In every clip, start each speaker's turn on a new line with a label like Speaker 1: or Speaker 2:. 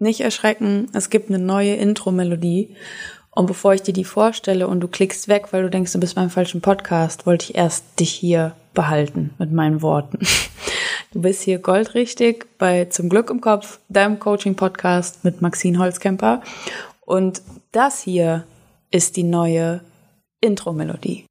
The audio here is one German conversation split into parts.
Speaker 1: Nicht erschrecken, es gibt eine neue Intro-Melodie. Und bevor ich dir die vorstelle und du klickst weg, weil du denkst, du bist beim falschen Podcast, wollte ich erst dich hier behalten mit meinen Worten. Du bist hier goldrichtig bei Zum Glück im Kopf, deinem Coaching-Podcast mit Maxine Holzkemper. Und das hier ist die neue Intro-Melodie.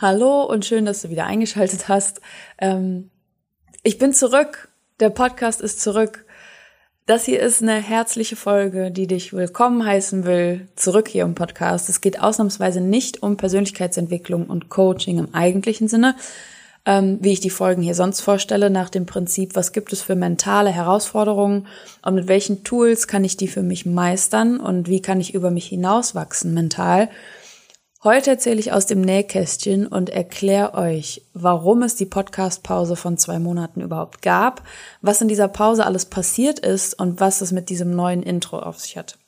Speaker 1: Hallo und schön, dass du wieder eingeschaltet hast. Ähm, ich bin zurück. Der Podcast ist zurück. Das hier ist eine herzliche Folge, die dich willkommen heißen will, zurück hier im Podcast. Es geht ausnahmsweise nicht um Persönlichkeitsentwicklung und Coaching im eigentlichen Sinne, ähm, wie ich die Folgen hier sonst vorstelle, nach dem Prinzip, was gibt es für mentale Herausforderungen und mit welchen Tools kann ich die für mich meistern und wie kann ich über mich hinauswachsen mental Heute erzähle ich aus dem Nähkästchen und erkläre euch, warum es die Podcast-Pause von zwei Monaten überhaupt gab, was in dieser Pause alles passiert ist und was es mit diesem neuen Intro auf sich hat.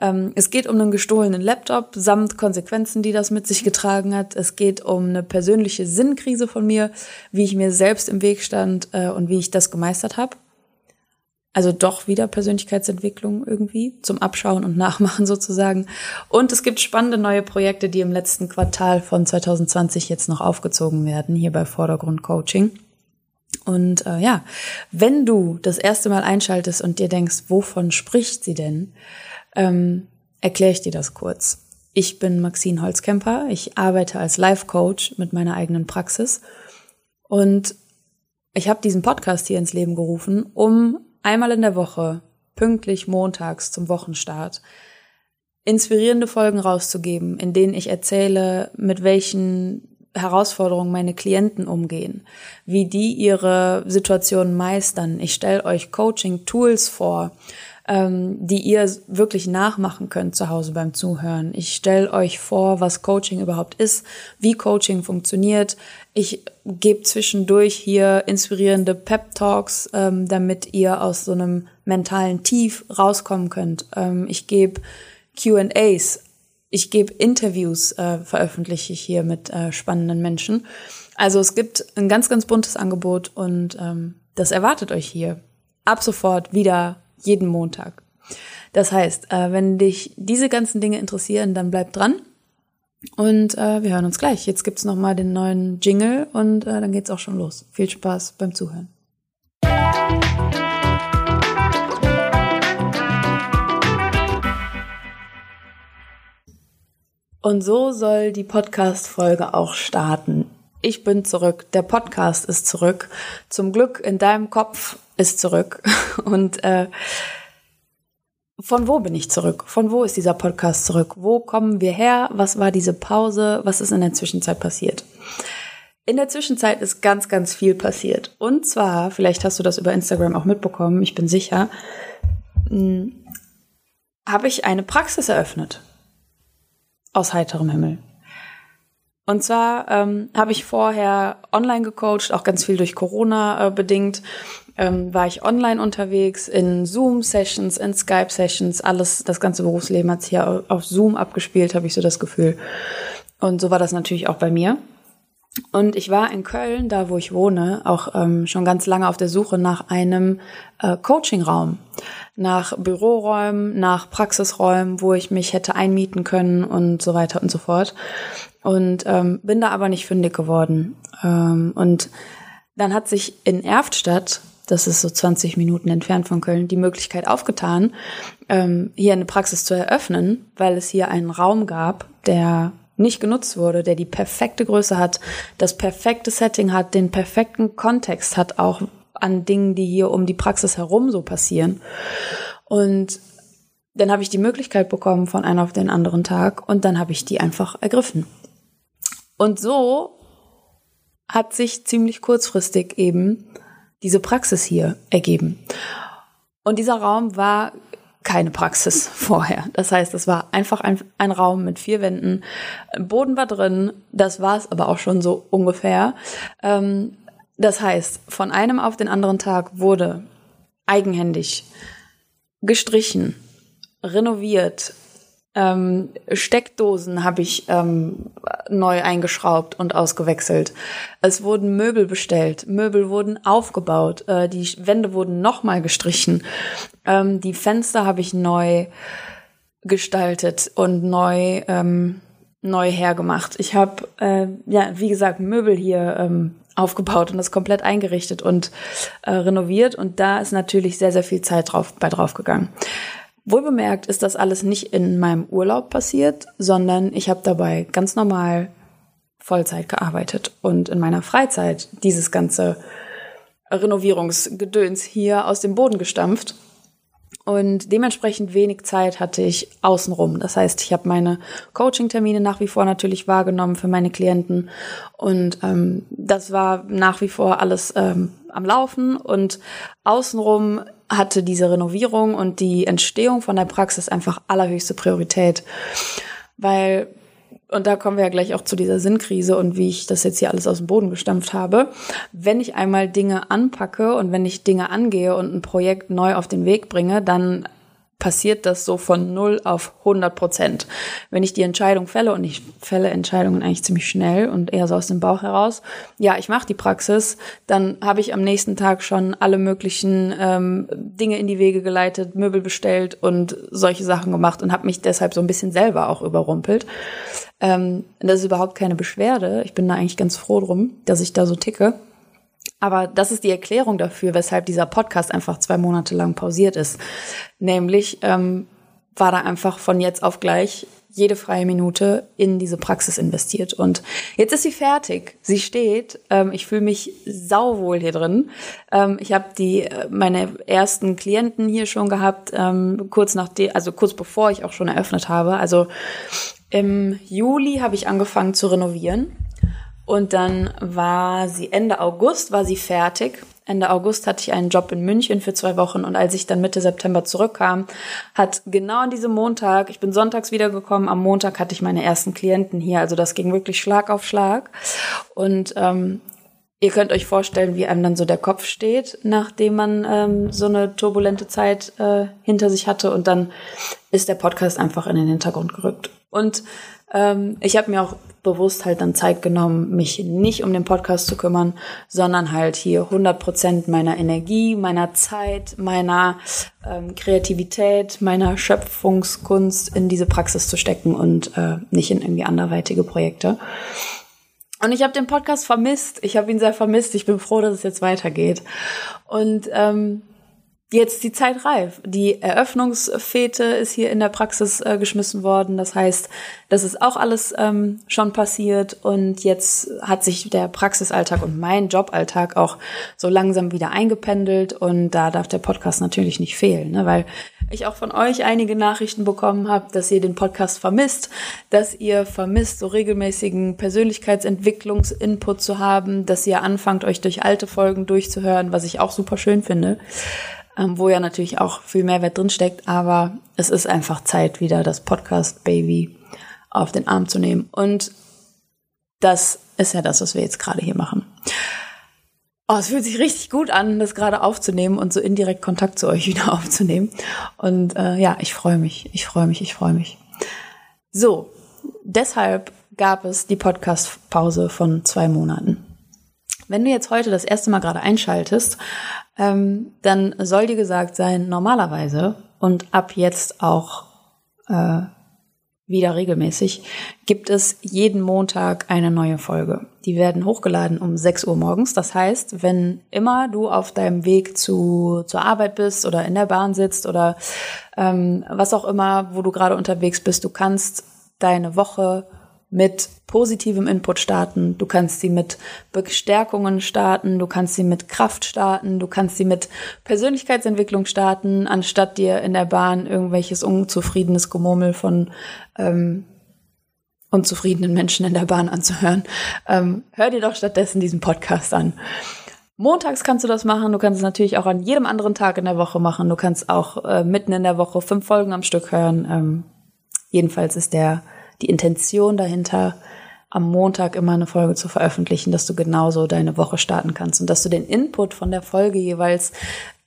Speaker 1: Ähm, es geht um einen gestohlenen Laptop samt Konsequenzen, die das mit sich getragen hat. Es geht um eine persönliche Sinnkrise von mir, wie ich mir selbst im Weg stand äh, und wie ich das gemeistert habe. Also doch wieder Persönlichkeitsentwicklung irgendwie zum Abschauen und Nachmachen sozusagen. Und es gibt spannende neue Projekte, die im letzten Quartal von 2020 jetzt noch aufgezogen werden, hier bei Vordergrund Coaching. Und äh, ja, wenn du das erste Mal einschaltest und dir denkst, wovon spricht sie denn, ähm, erkläre ich dir das kurz. Ich bin Maxine Holzkemper. Ich arbeite als Life Coach mit meiner eigenen Praxis. Und ich habe diesen Podcast hier ins Leben gerufen, um einmal in der Woche, pünktlich montags zum Wochenstart, inspirierende Folgen rauszugeben, in denen ich erzähle, mit welchen Herausforderungen meine Klienten umgehen, wie die ihre Situation meistern. Ich stelle euch Coaching-Tools vor, ähm, die ihr wirklich nachmachen könnt zu Hause beim Zuhören. Ich stelle euch vor, was Coaching überhaupt ist, wie Coaching funktioniert. Ich gebe zwischendurch hier inspirierende Pep-Talks, ähm, damit ihr aus so einem mentalen Tief rauskommen könnt. Ähm, ich gebe QAs, ich gebe Interviews, äh, veröffentliche ich hier mit äh, spannenden Menschen. Also es gibt ein ganz, ganz buntes Angebot und ähm, das erwartet euch hier. Ab sofort wieder jeden Montag. Das heißt, äh, wenn dich diese ganzen Dinge interessieren, dann bleib dran. Und äh, wir hören uns gleich. Jetzt gibt's noch mal den neuen Jingle und äh, dann geht's auch schon los. Viel Spaß beim Zuhören. Und so soll die Podcast-Folge auch starten. Ich bin zurück, der Podcast ist zurück. Zum Glück in deinem Kopf ist zurück. Und äh, von wo bin ich zurück? Von wo ist dieser Podcast zurück? Wo kommen wir her? Was war diese Pause? Was ist in der Zwischenzeit passiert? In der Zwischenzeit ist ganz, ganz viel passiert. Und zwar, vielleicht hast du das über Instagram auch mitbekommen, ich bin sicher, hm, habe ich eine Praxis eröffnet. Aus heiterem Himmel. Und zwar ähm, habe ich vorher online gecoacht, auch ganz viel durch Corona äh, bedingt. Ähm, war ich online unterwegs in Zoom-Sessions, in Skype-Sessions, alles, das ganze Berufsleben hat sich hier auf Zoom abgespielt, habe ich so das Gefühl. Und so war das natürlich auch bei mir. Und ich war in Köln, da wo ich wohne, auch ähm, schon ganz lange auf der Suche nach einem äh, Coachingraum, nach Büroräumen, nach Praxisräumen, wo ich mich hätte einmieten können und so weiter und so fort und ähm, bin da aber nicht fündig geworden. Ähm, und dann hat sich in Erftstadt, das ist so 20 Minuten entfernt von Köln, die Möglichkeit aufgetan, ähm, hier eine Praxis zu eröffnen, weil es hier einen Raum gab, der nicht genutzt wurde, der die perfekte Größe hat, das perfekte Setting hat, den perfekten Kontext hat, auch an Dingen, die hier um die Praxis herum so passieren. Und dann habe ich die Möglichkeit bekommen von einem auf den anderen Tag und dann habe ich die einfach ergriffen. Und so hat sich ziemlich kurzfristig eben diese Praxis hier ergeben. Und dieser Raum war keine Praxis vorher. Das heißt, es war einfach ein, ein Raum mit vier Wänden. Boden war drin, das war es aber auch schon so ungefähr. Ähm, das heißt, von einem auf den anderen Tag wurde eigenhändig gestrichen, renoviert, Ähm, Steckdosen habe ich ähm, neu eingeschraubt und ausgewechselt. Es wurden Möbel bestellt, Möbel wurden aufgebaut, äh, die Wände wurden nochmal gestrichen. Ähm, die Fenster habe ich neu gestaltet und neu ähm, neu hergemacht. Ich habe äh, ja wie gesagt Möbel hier ähm, aufgebaut und das komplett eingerichtet und äh, renoviert und da ist natürlich sehr sehr viel Zeit drauf bei drauf gegangen. Wohlbemerkt ist das alles nicht in meinem Urlaub passiert, sondern ich habe dabei ganz normal Vollzeit gearbeitet und in meiner Freizeit dieses ganze Renovierungsgedöns hier aus dem Boden gestampft. Und dementsprechend wenig Zeit hatte ich außenrum. Das heißt, ich habe meine Coaching-Termine nach wie vor natürlich wahrgenommen für meine Klienten. Und ähm, das war nach wie vor alles ähm, am Laufen. Und außenrum hatte diese Renovierung und die Entstehung von der Praxis einfach allerhöchste Priorität. Weil, und da kommen wir ja gleich auch zu dieser Sinnkrise und wie ich das jetzt hier alles aus dem Boden gestampft habe. Wenn ich einmal Dinge anpacke und wenn ich Dinge angehe und ein Projekt neu auf den Weg bringe, dann passiert das so von 0 auf 100 Prozent. Wenn ich die Entscheidung fälle, und ich fälle Entscheidungen eigentlich ziemlich schnell und eher so aus dem Bauch heraus, ja, ich mache die Praxis, dann habe ich am nächsten Tag schon alle möglichen ähm, Dinge in die Wege geleitet, Möbel bestellt und solche Sachen gemacht und habe mich deshalb so ein bisschen selber auch überrumpelt. Ähm, das ist überhaupt keine Beschwerde. Ich bin da eigentlich ganz froh drum, dass ich da so ticke. Aber das ist die Erklärung dafür, weshalb dieser Podcast einfach zwei Monate lang pausiert ist. Nämlich ähm, war da einfach von jetzt auf gleich jede freie Minute in diese Praxis investiert. Und jetzt ist sie fertig. Sie steht. Ähm, ich fühle mich sauwohl hier drin. Ähm, ich habe die äh, meine ersten Klienten hier schon gehabt, ähm, kurz nach de, also kurz bevor ich auch schon eröffnet habe. Also im Juli habe ich angefangen zu renovieren und dann war sie Ende August, war sie fertig. Ende August hatte ich einen Job in München für zwei Wochen und als ich dann Mitte September zurückkam, hat genau an diesem Montag, ich bin sonntags wiedergekommen, am Montag hatte ich meine ersten Klienten hier. Also das ging wirklich Schlag auf Schlag. Und ähm, ihr könnt euch vorstellen, wie einem dann so der Kopf steht, nachdem man ähm, so eine turbulente Zeit äh, hinter sich hatte. Und dann ist der Podcast einfach in den Hintergrund gerückt. Und ähm, ich habe mir auch bewusst halt dann Zeit genommen, mich nicht um den Podcast zu kümmern, sondern halt hier 100 Prozent meiner Energie, meiner Zeit, meiner ähm, Kreativität, meiner Schöpfungskunst in diese Praxis zu stecken und äh, nicht in irgendwie anderweitige Projekte. Und ich habe den Podcast vermisst. Ich habe ihn sehr vermisst. Ich bin froh, dass es jetzt weitergeht. Und ähm, jetzt die Zeit reif. Die Eröffnungsfete ist hier in der Praxis äh, geschmissen worden. Das heißt, das ist auch alles ähm, schon passiert und jetzt hat sich der Praxisalltag und mein Joballtag auch so langsam wieder eingependelt und da darf der Podcast natürlich nicht fehlen, ne? weil ich auch von euch einige Nachrichten bekommen habe, dass ihr den Podcast vermisst, dass ihr vermisst, so regelmäßigen Persönlichkeitsentwicklungsinput zu haben, dass ihr anfangt, euch durch alte Folgen durchzuhören, was ich auch super schön finde ähm, wo ja natürlich auch viel Mehrwert drinsteckt, aber es ist einfach Zeit, wieder das Podcast-Baby auf den Arm zu nehmen. Und das ist ja das, was wir jetzt gerade hier machen. Oh, es fühlt sich richtig gut an, das gerade aufzunehmen und so indirekt Kontakt zu euch wieder aufzunehmen. Und äh, ja, ich freue mich, ich freue mich, ich freue mich. So, deshalb gab es die Podcast-Pause von zwei Monaten. Wenn du jetzt heute das erste Mal gerade einschaltest, ähm, dann soll dir gesagt sein, normalerweise und ab jetzt auch äh, wieder regelmäßig, gibt es jeden Montag eine neue Folge. Die werden hochgeladen um 6 Uhr morgens. Das heißt, wenn immer du auf deinem Weg zu, zur Arbeit bist oder in der Bahn sitzt oder ähm, was auch immer, wo du gerade unterwegs bist, du kannst deine Woche mit positivem Input starten, du kannst sie mit Bestärkungen starten, du kannst sie mit Kraft starten, du kannst sie mit Persönlichkeitsentwicklung starten, anstatt dir in der Bahn irgendwelches unzufriedenes Gemurmel von ähm, unzufriedenen Menschen in der Bahn anzuhören. Ähm, hör dir doch stattdessen diesen Podcast an. Montags kannst du das machen, du kannst es natürlich auch an jedem anderen Tag in der Woche machen, du kannst auch äh, mitten in der Woche fünf Folgen am Stück hören. Ähm, jedenfalls ist der die Intention dahinter, am Montag immer eine Folge zu veröffentlichen, dass du genauso deine Woche starten kannst und dass du den Input von der Folge jeweils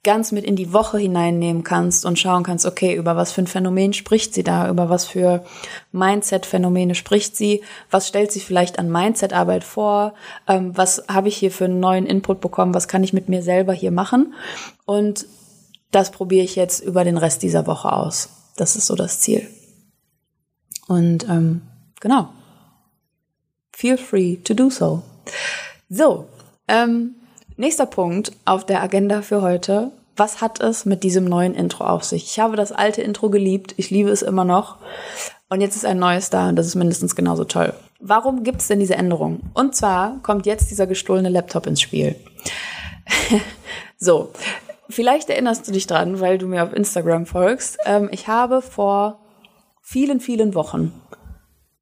Speaker 1: ganz mit in die Woche hineinnehmen kannst und schauen kannst, okay, über was für ein Phänomen spricht sie da, über was für Mindset-Phänomene spricht sie, was stellt sie vielleicht an Mindset-Arbeit vor, ähm, was habe ich hier für einen neuen Input bekommen, was kann ich mit mir selber hier machen und das probiere ich jetzt über den Rest dieser Woche aus. Das ist so das Ziel. Und ähm, genau. Feel free to do so. So, ähm, Nächster Punkt auf der Agenda für heute. Was hat es mit diesem neuen Intro auf sich? Ich habe das alte Intro geliebt. Ich liebe es immer noch. Und jetzt ist ein neues da und das ist mindestens genauso toll. Warum gibt es denn diese Änderung? Und zwar kommt jetzt dieser gestohlene Laptop ins Spiel. so, vielleicht erinnerst du dich dran, weil du mir auf Instagram folgst. Ähm, ich habe vor vielen, vielen Wochen,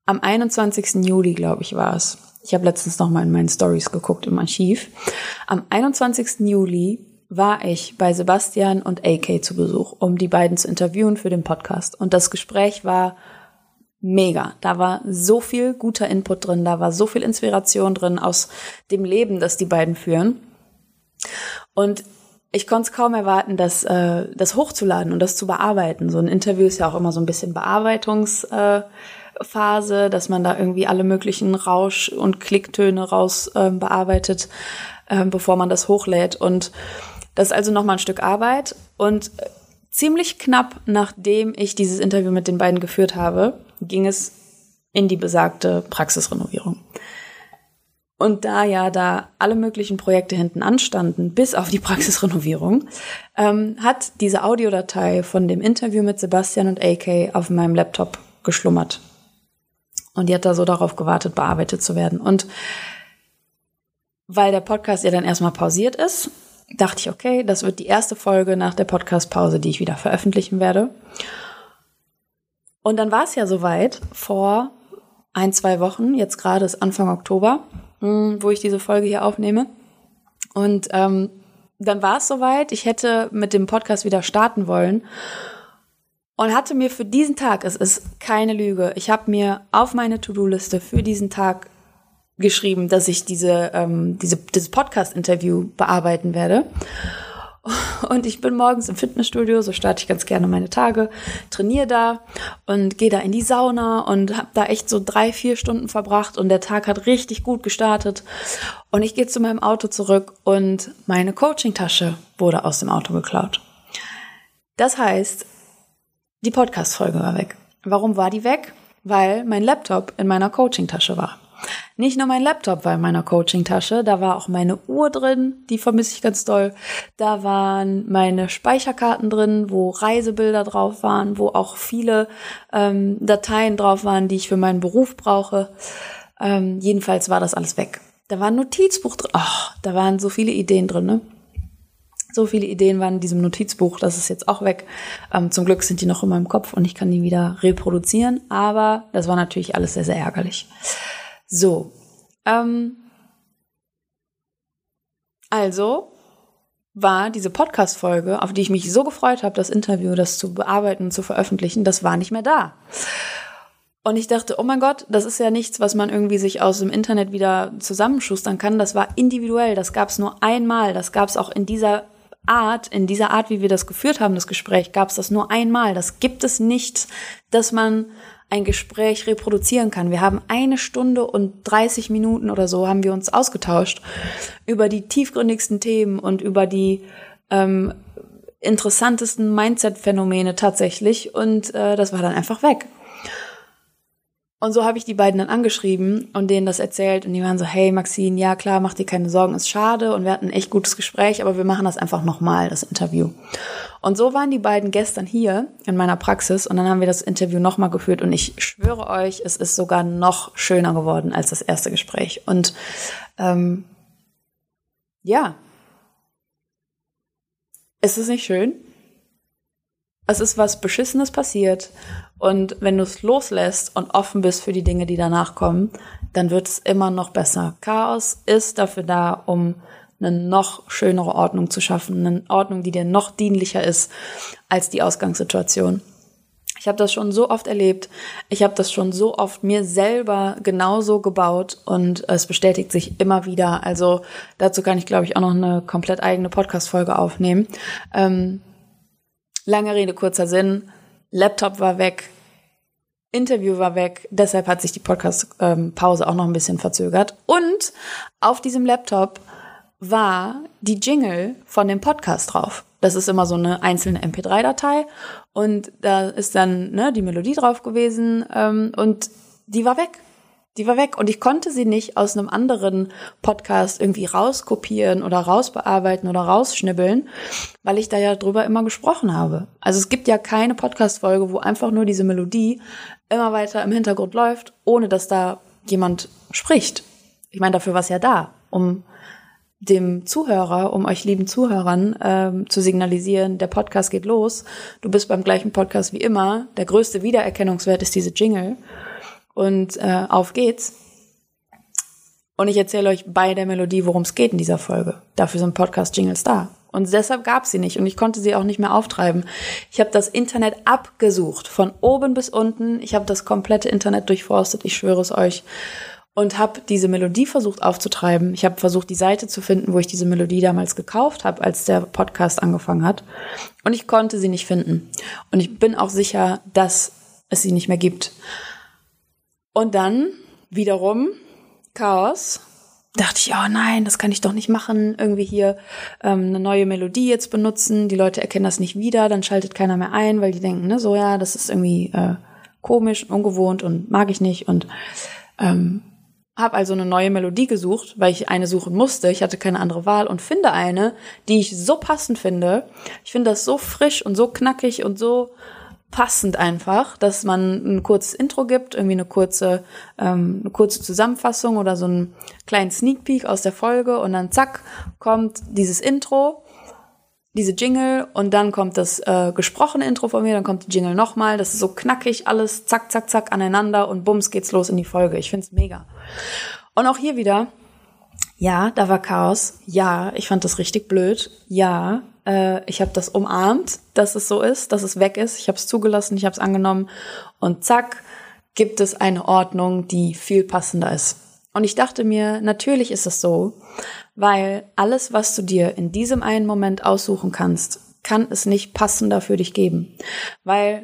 Speaker 1: am 21. Juli, glaube ich, war es, ich habe letztens noch mal in meinen Stories geguckt im Archiv. Am 21. Juli war ich bei Sebastian und AK zu Besuch, um die beiden zu interviewen für den Podcast. Und das Gespräch war mega. Da war so viel guter Input drin, da war so viel Inspiration drin aus dem Leben, das die beiden führen. Und ich konnte es kaum erwarten, das, äh, das hochzuladen und das zu bearbeiten. So ein Interview ist ja auch immer so ein bisschen Bearbeitungs. Äh, dass man da irgendwie alle möglichen Rausch- und Klicktöne raus äh, bearbeitet, äh, bevor man das hochlädt. Und das ist also nochmal ein Stück Arbeit. Und äh, ziemlich knapp nachdem ich dieses Interview mit den beiden geführt habe, ging es in die besagte Praxisrenovierung. Und da ja da alle möglichen Projekte hinten anstanden, bis auf die Praxisrenovierung, ähm, hat diese Audiodatei von dem Interview mit Sebastian und AK auf meinem Laptop geschlummert. Und die hat da so darauf gewartet, bearbeitet zu werden. Und weil der Podcast ja dann erstmal pausiert ist, dachte ich, okay, das wird die erste Folge nach der Podcast-Pause, die ich wieder veröffentlichen werde. Und dann war es ja soweit vor ein, zwei Wochen, jetzt gerade ist Anfang Oktober, wo ich diese Folge hier aufnehme. Und ähm, dann war es soweit, ich hätte mit dem Podcast wieder starten wollen und hatte mir für diesen Tag, es ist keine Lüge, ich habe mir auf meine To-Do-Liste für diesen Tag geschrieben, dass ich diese, ähm, diese dieses Podcast-Interview bearbeiten werde. Und ich bin morgens im Fitnessstudio, so starte ich ganz gerne meine Tage, trainiere da und gehe da in die Sauna und habe da echt so drei, vier Stunden verbracht und der Tag hat richtig gut gestartet. Und ich gehe zu meinem Auto zurück und meine Coaching-Tasche wurde aus dem Auto geklaut. Das heißt, die Podcast-Folge war weg. Warum war die weg? Weil mein Laptop in meiner Coaching-Tasche war. Nicht nur mein Laptop war in meiner Coaching-Tasche, da war auch meine Uhr drin, die vermisse ich ganz doll. Da waren meine Speicherkarten drin, wo Reisebilder drauf waren, wo auch viele ähm, Dateien drauf waren, die ich für meinen Beruf brauche. Ähm, jedenfalls war das alles weg. Da war ein Notizbuch drin. Oh, da waren so viele Ideen drin, ne? So viele Ideen waren in diesem Notizbuch, das ist jetzt auch weg. Ähm, zum Glück sind die noch in meinem Kopf und ich kann die wieder reproduzieren, aber das war natürlich alles sehr, sehr ärgerlich. So. Ähm, also war diese Podcast-Folge, auf die ich mich so gefreut habe, das Interview, das zu bearbeiten zu veröffentlichen, das war nicht mehr da. Und ich dachte, oh mein Gott, das ist ja nichts, was man irgendwie sich aus dem Internet wieder zusammenschustern kann. Das war individuell, das gab es nur einmal, das gab es auch in dieser Art, in dieser Art, wie wir das geführt haben, das Gespräch, gab es das nur einmal. Das gibt es nicht, dass man ein Gespräch reproduzieren kann. Wir haben eine Stunde und 30 Minuten oder so haben wir uns ausgetauscht über die tiefgründigsten Themen und über die ähm, interessantesten Mindset-Phänomene tatsächlich. Und äh, das war dann einfach weg. Und so habe ich die beiden dann angeschrieben und denen das erzählt und die waren so, hey Maxine, ja klar, mach dir keine Sorgen, ist schade und wir hatten ein echt gutes Gespräch, aber wir machen das einfach nochmal, das Interview. Und so waren die beiden gestern hier in meiner Praxis und dann haben wir das Interview nochmal geführt und ich schwöre euch, es ist sogar noch schöner geworden als das erste Gespräch. Und ähm, ja, ist es nicht schön? es ist was Beschissenes passiert und wenn du es loslässt und offen bist für die Dinge, die danach kommen, dann wird es immer noch besser. Chaos ist dafür da, um eine noch schönere Ordnung zu schaffen, eine Ordnung, die dir noch dienlicher ist als die Ausgangssituation. Ich habe das schon so oft erlebt. Ich habe das schon so oft mir selber genauso gebaut und es bestätigt sich immer wieder. Also dazu kann ich, glaube ich, auch noch eine komplett eigene Podcast-Folge aufnehmen. Ähm, lange Rede, kurzer Sinn. Laptop war weg. Interview war weg, deshalb hat sich die Podcast-Pause auch noch ein bisschen verzögert. Und auf diesem Laptop war die Jingle von dem Podcast drauf. Das ist immer so eine einzelne MP3-Datei und da ist dann ne, die Melodie drauf gewesen ähm, und die war weg. Die war weg und ich konnte sie nicht aus einem anderen Podcast irgendwie rauskopieren oder rausbearbeiten oder rausschnibbeln, weil ich da ja drüber immer gesprochen habe. Also es gibt ja keine Podcast-Folge, wo einfach nur diese Melodie immer weiter im Hintergrund läuft, ohne dass da jemand spricht. Ich meine, dafür war es ja da, um dem Zuhörer, um euch lieben Zuhörern ähm, zu signalisieren, der Podcast geht los. Du bist beim gleichen Podcast wie immer. Der größte Wiedererkennungswert ist diese Jingle. Und äh, auf geht's. Und ich erzähle euch bei der Melodie, worum es geht in dieser Folge. Dafür sind Podcast-Jingles da. Und deshalb gab sie nicht und ich konnte sie auch nicht mehr auftreiben. Ich habe das Internet abgesucht, von oben bis unten. Ich habe das komplette Internet durchforstet, ich schwöre es euch und habe diese Melodie versucht aufzutreiben. Ich habe versucht, die Seite zu finden, wo ich diese Melodie damals gekauft habe, als der Podcast angefangen hat. Und ich konnte sie nicht finden. Und ich bin auch sicher, dass es sie nicht mehr gibt. Und dann wiederum Chaos. Dachte ich, oh nein, das kann ich doch nicht machen. Irgendwie hier ähm, eine neue Melodie jetzt benutzen. Die Leute erkennen das nicht wieder, dann schaltet keiner mehr ein, weil die denken, ne, so ja, das ist irgendwie äh, komisch, ungewohnt und mag ich nicht. Und ähm, habe also eine neue Melodie gesucht, weil ich eine suchen musste. Ich hatte keine andere Wahl und finde eine, die ich so passend finde. Ich finde das so frisch und so knackig und so passend einfach, dass man ein kurzes Intro gibt, irgendwie eine kurze, ähm, eine kurze Zusammenfassung oder so einen kleinen Sneak Peek aus der Folge und dann zack kommt dieses Intro diese Jingle und dann kommt das äh, gesprochene Intro von mir, dann kommt die Jingle nochmal. Das ist so knackig, alles zack, zack, zack aneinander und bums geht's los in die Folge. Ich find's mega. Und auch hier wieder, ja, da war Chaos. Ja, ich fand das richtig blöd. Ja, äh, ich habe das umarmt, dass es so ist, dass es weg ist. Ich habe es zugelassen, ich habe es angenommen und zack gibt es eine Ordnung, die viel passender ist. Und ich dachte mir, natürlich ist es so, weil alles, was du dir in diesem einen Moment aussuchen kannst, kann es nicht passender für dich geben. Weil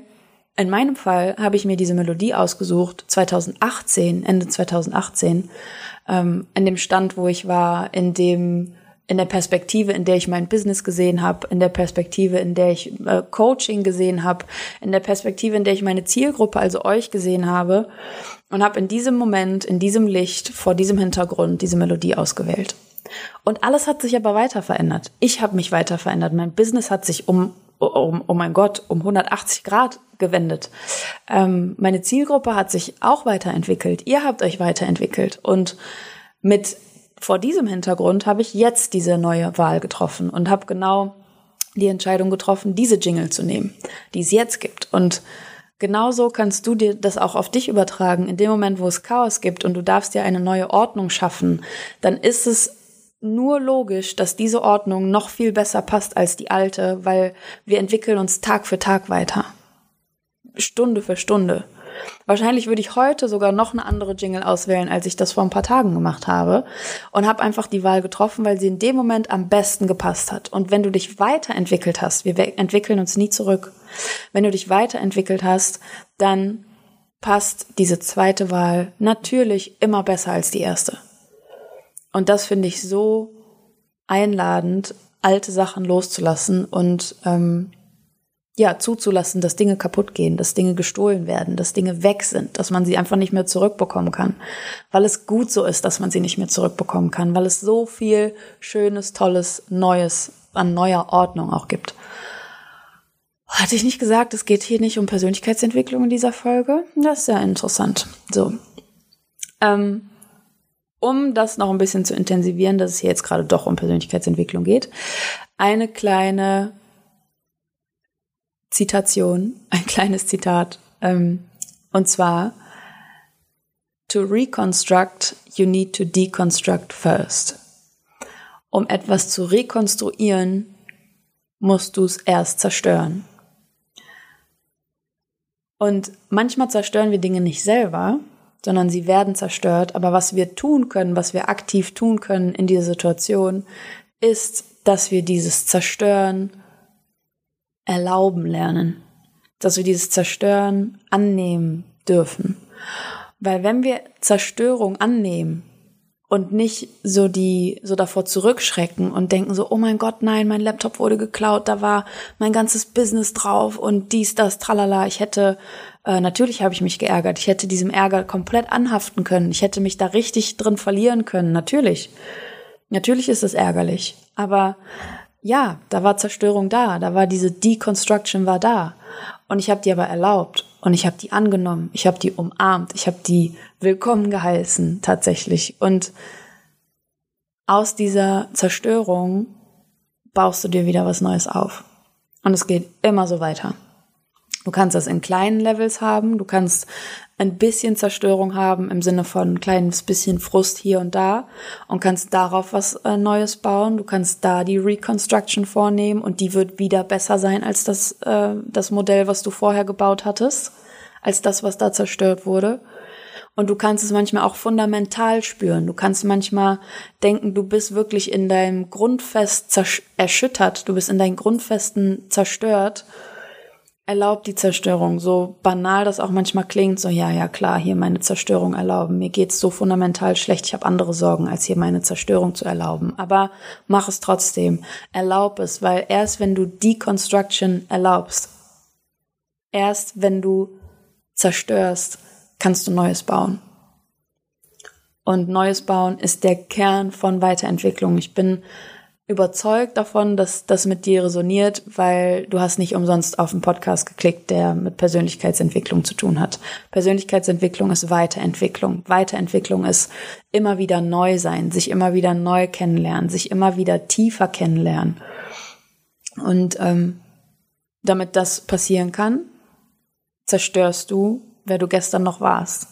Speaker 1: in meinem Fall habe ich mir diese Melodie ausgesucht, 2018, Ende 2018, ähm, in dem Stand, wo ich war, in dem in der Perspektive, in der ich mein Business gesehen habe, in der Perspektive, in der ich äh, Coaching gesehen habe, in der Perspektive, in der ich meine Zielgruppe, also euch gesehen habe und habe in diesem Moment, in diesem Licht, vor diesem Hintergrund diese Melodie ausgewählt. Und alles hat sich aber weiter verändert. Ich habe mich weiter verändert. Mein Business hat sich um, um oh mein Gott, um 180 Grad gewendet. Ähm, meine Zielgruppe hat sich auch weiterentwickelt. Ihr habt euch weiterentwickelt. Und mit vor diesem Hintergrund habe ich jetzt diese neue Wahl getroffen und habe genau die Entscheidung getroffen, diese Jingle zu nehmen, die es jetzt gibt. Und genauso kannst du dir das auch auf dich übertragen. In dem Moment, wo es Chaos gibt und du darfst dir eine neue Ordnung schaffen, dann ist es nur logisch, dass diese Ordnung noch viel besser passt als die alte, weil wir entwickeln uns Tag für Tag weiter. Stunde für Stunde. Wahrscheinlich würde ich heute sogar noch eine andere Jingle auswählen, als ich das vor ein paar Tagen gemacht habe. Und habe einfach die Wahl getroffen, weil sie in dem Moment am besten gepasst hat. Und wenn du dich weiterentwickelt hast, wir entwickeln uns nie zurück. Wenn du dich weiterentwickelt hast, dann passt diese zweite Wahl natürlich immer besser als die erste. Und das finde ich so einladend, alte Sachen loszulassen und ähm, ja, zuzulassen, dass Dinge kaputt gehen, dass Dinge gestohlen werden, dass Dinge weg sind, dass man sie einfach nicht mehr zurückbekommen kann. Weil es gut so ist, dass man sie nicht mehr zurückbekommen kann, weil es so viel Schönes, Tolles, Neues an neuer Ordnung auch gibt. Hatte ich nicht gesagt, es geht hier nicht um Persönlichkeitsentwicklung in dieser Folge? Das ist ja interessant. So. Ähm, um das noch ein bisschen zu intensivieren, dass es hier jetzt gerade doch um Persönlichkeitsentwicklung geht, eine kleine Zitation, ein kleines Zitat, ähm, und zwar, To reconstruct, you need to deconstruct first. Um etwas zu rekonstruieren, musst du es erst zerstören. Und manchmal zerstören wir Dinge nicht selber, sondern sie werden zerstört. Aber was wir tun können, was wir aktiv tun können in dieser Situation, ist, dass wir dieses Zerstören erlauben lernen. Dass wir dieses Zerstören annehmen dürfen. Weil wenn wir Zerstörung annehmen, und nicht so die so davor zurückschrecken und denken so, oh mein Gott, nein, mein Laptop wurde geklaut, da war mein ganzes Business drauf und dies, das, tralala. Ich hätte, äh, natürlich habe ich mich geärgert, ich hätte diesem Ärger komplett anhaften können, ich hätte mich da richtig drin verlieren können, natürlich. Natürlich ist es ärgerlich, aber ja, da war Zerstörung da, da war diese Deconstruction war da und ich habe die aber erlaubt und ich habe die angenommen, ich habe die umarmt, ich habe die willkommen geheißen tatsächlich. Und aus dieser Zerstörung baust du dir wieder was Neues auf. Und es geht immer so weiter. Du kannst das in kleinen Levels haben, du kannst ein bisschen Zerstörung haben im Sinne von ein kleines bisschen Frust hier und da und kannst darauf was äh, Neues bauen. Du kannst da die Reconstruction vornehmen und die wird wieder besser sein als das, äh, das Modell, was du vorher gebaut hattest, als das, was da zerstört wurde. Und du kannst es manchmal auch fundamental spüren. Du kannst manchmal denken, du bist wirklich in deinem Grundfest erschüttert, du bist in deinen Grundfesten zerstört erlaubt die Zerstörung, so banal das auch manchmal klingt, so ja, ja klar, hier meine Zerstörung erlauben. Mir geht's so fundamental schlecht, ich habe andere Sorgen, als hier meine Zerstörung zu erlauben. Aber mach es trotzdem, erlaub es, weil erst wenn du Deconstruction erlaubst, erst wenn du zerstörst, kannst du Neues bauen. Und Neues bauen ist der Kern von Weiterentwicklung. Ich bin überzeugt davon, dass das mit dir resoniert, weil du hast nicht umsonst auf einen Podcast geklickt, der mit Persönlichkeitsentwicklung zu tun hat. Persönlichkeitsentwicklung ist Weiterentwicklung. Weiterentwicklung ist immer wieder neu sein, sich immer wieder neu kennenlernen, sich immer wieder tiefer kennenlernen. Und ähm, damit das passieren kann, zerstörst du, wer du gestern noch warst.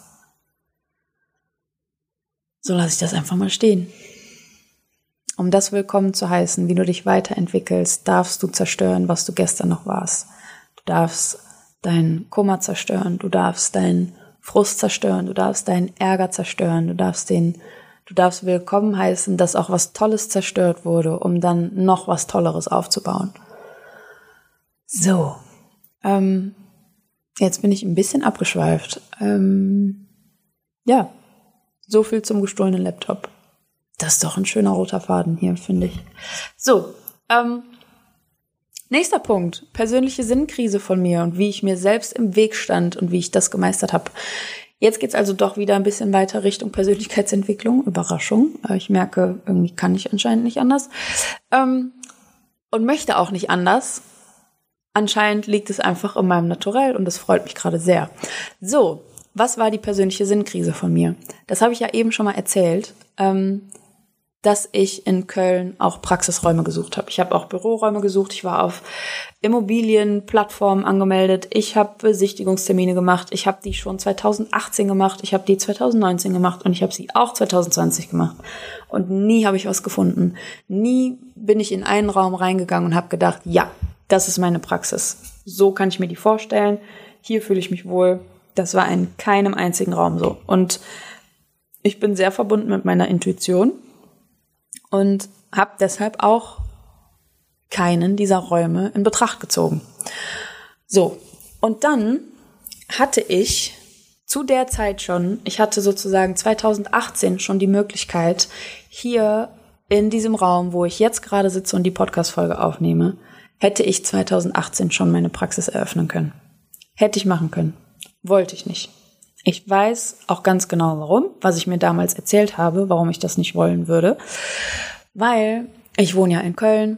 Speaker 1: So lasse ich das einfach mal stehen. Um das willkommen zu heißen, wie du dich weiterentwickelst, darfst du zerstören, was du gestern noch warst. Du darfst deinen Kummer zerstören, du darfst deinen Frust zerstören, du darfst deinen Ärger zerstören, du darfst den, du darfst willkommen heißen, dass auch was Tolles zerstört wurde, um dann noch was Tolleres aufzubauen. So, ähm, jetzt bin ich ein bisschen abgeschweift. Ähm, ja, so viel zum gestohlenen Laptop. Das ist doch ein schöner roter Faden hier, finde ich. So, ähm, nächster Punkt. Persönliche Sinnkrise von mir und wie ich mir selbst im Weg stand und wie ich das gemeistert habe. Jetzt geht's also doch wieder ein bisschen weiter Richtung Persönlichkeitsentwicklung. Überraschung. Äh, ich merke, irgendwie kann ich anscheinend nicht anders. Ähm, und möchte auch nicht anders. Anscheinend liegt es einfach in meinem Naturell und das freut mich gerade sehr. So, was war die persönliche Sinnkrise von mir? Das habe ich ja eben schon mal erzählt. Ähm, dass ich in Köln auch Praxisräume gesucht habe. Ich habe auch Büroräume gesucht. Ich war auf Immobilienplattformen angemeldet. Ich habe Besichtigungstermine gemacht. Ich habe die schon 2018 gemacht. Ich habe die 2019 gemacht und ich habe sie auch 2020 gemacht. Und nie habe ich was gefunden. Nie bin ich in einen Raum reingegangen und habe gedacht, ja, das ist meine Praxis. So kann ich mir die vorstellen. Hier fühle ich mich wohl. Das war in keinem einzigen Raum so. Und ich bin sehr verbunden mit meiner Intuition und habe deshalb auch keinen dieser Räume in Betracht gezogen. So, und dann hatte ich zu der Zeit schon, ich hatte sozusagen 2018 schon die Möglichkeit, hier in diesem Raum, wo ich jetzt gerade sitze und die Podcast-Folge aufnehme, hätte ich 2018 schon meine Praxis eröffnen können. Hätte ich machen können. Wollte ich nicht. Ich weiß auch ganz genau warum, was ich mir damals erzählt habe, warum ich das nicht wollen würde. Weil ich wohne ja in Köln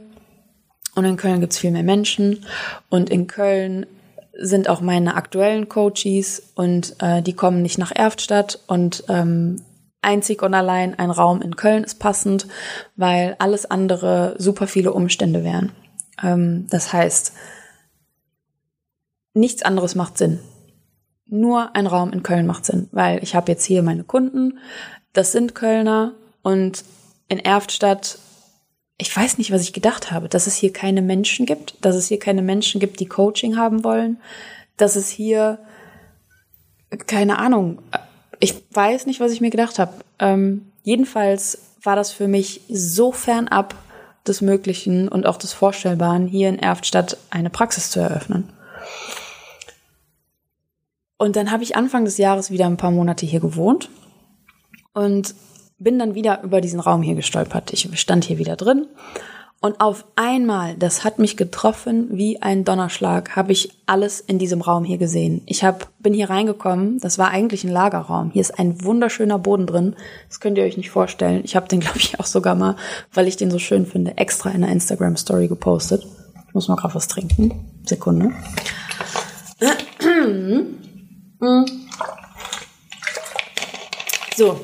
Speaker 1: und in Köln gibt's viel mehr Menschen und in Köln sind auch meine aktuellen Coaches und äh, die kommen nicht nach Erftstadt und ähm, einzig und allein ein Raum in Köln ist passend, weil alles andere super viele Umstände wären. Ähm, das heißt, nichts anderes macht Sinn. Nur ein Raum in Köln macht Sinn, weil ich habe jetzt hier meine Kunden, das sind Kölner und in Erftstadt, ich weiß nicht, was ich gedacht habe, dass es hier keine Menschen gibt, dass es hier keine Menschen gibt, die Coaching haben wollen, dass es hier keine Ahnung. Ich weiß nicht, was ich mir gedacht habe. Ähm, jedenfalls war das für mich so fernab des Möglichen und auch des Vorstellbaren, hier in Erftstadt eine Praxis zu eröffnen. Und dann habe ich Anfang des Jahres wieder ein paar Monate hier gewohnt und bin dann wieder über diesen Raum hier gestolpert. Ich stand hier wieder drin und auf einmal, das hat mich getroffen wie ein Donnerschlag, habe ich alles in diesem Raum hier gesehen. Ich hab, bin hier reingekommen, das war eigentlich ein Lagerraum. Hier ist ein wunderschöner Boden drin. Das könnt ihr euch nicht vorstellen. Ich habe den, glaube ich, auch sogar mal, weil ich den so schön finde, extra in der Instagram-Story gepostet. Ich muss mal gerade was trinken. Sekunde. So,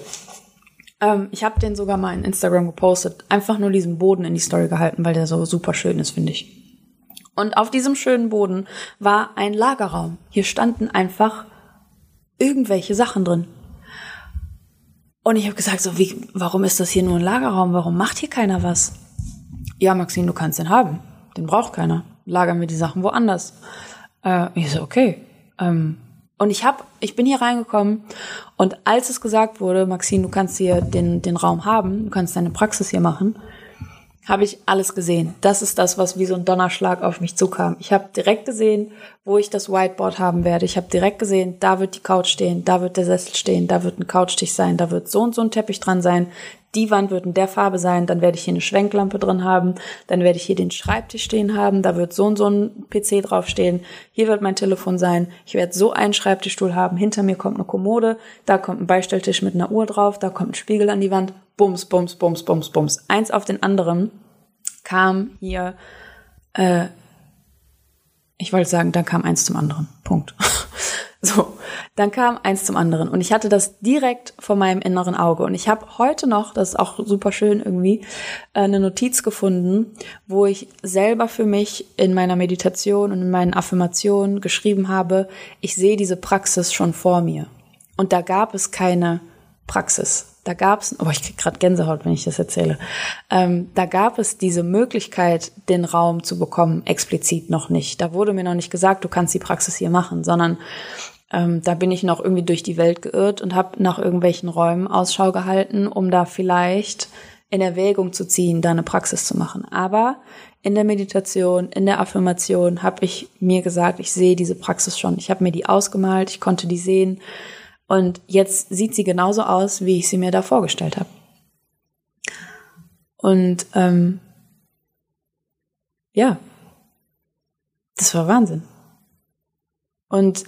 Speaker 1: ähm, ich habe den sogar mal in Instagram gepostet. Einfach nur diesen Boden in die Story gehalten, weil der so super schön ist, finde ich. Und auf diesem schönen Boden war ein Lagerraum. Hier standen einfach irgendwelche Sachen drin. Und ich habe gesagt, so wie, warum ist das hier nur ein Lagerraum? Warum macht hier keiner was? Ja, Maxine, du kannst den haben. Den braucht keiner. Lagern wir die Sachen woanders. Äh, ich so, okay. Ähm, und ich hab, ich bin hier reingekommen und als es gesagt wurde, Maxine, du kannst hier den, den Raum haben, du kannst deine Praxis hier machen, habe ich alles gesehen. Das ist das, was wie so ein Donnerschlag auf mich zukam. Ich habe direkt gesehen, wo ich das Whiteboard haben werde. Ich habe direkt gesehen, da wird die Couch stehen, da wird der Sessel stehen, da wird ein Couchtisch sein, da wird so und so ein Teppich dran sein. Die Wand wird in der Farbe sein, dann werde ich hier eine Schwenklampe drin haben, dann werde ich hier den Schreibtisch stehen haben, da wird so und so ein PC draufstehen, hier wird mein Telefon sein, ich werde so einen Schreibtischstuhl haben, hinter mir kommt eine Kommode, da kommt ein Beistelltisch mit einer Uhr drauf, da kommt ein Spiegel an die Wand, bums, bums, bums, bums, bums. Eins auf den anderen kam hier, äh, ich wollte sagen, dann kam eins zum anderen. Punkt. so, dann kam eins zum anderen und ich hatte das direkt vor meinem inneren Auge und ich habe heute noch, das ist auch super schön irgendwie, äh, eine Notiz gefunden, wo ich selber für mich in meiner Meditation und in meinen Affirmationen geschrieben habe, ich sehe diese Praxis schon vor mir. Und da gab es keine Praxis. Da gab es, oh, ich krieg gerade Gänsehaut, wenn ich das erzähle. Ähm, da gab es diese Möglichkeit, den Raum zu bekommen, explizit noch nicht. Da wurde mir noch nicht gesagt, du kannst die Praxis hier machen, sondern ähm, da bin ich noch irgendwie durch die Welt geirrt und habe nach irgendwelchen Räumen Ausschau gehalten, um da vielleicht in Erwägung zu ziehen, da eine Praxis zu machen. Aber in der Meditation, in der Affirmation habe ich mir gesagt, ich sehe diese Praxis schon. Ich habe mir die ausgemalt, ich konnte die sehen und jetzt sieht sie genauso aus, wie ich sie mir da vorgestellt habe. Und ähm, ja, das war Wahnsinn. Und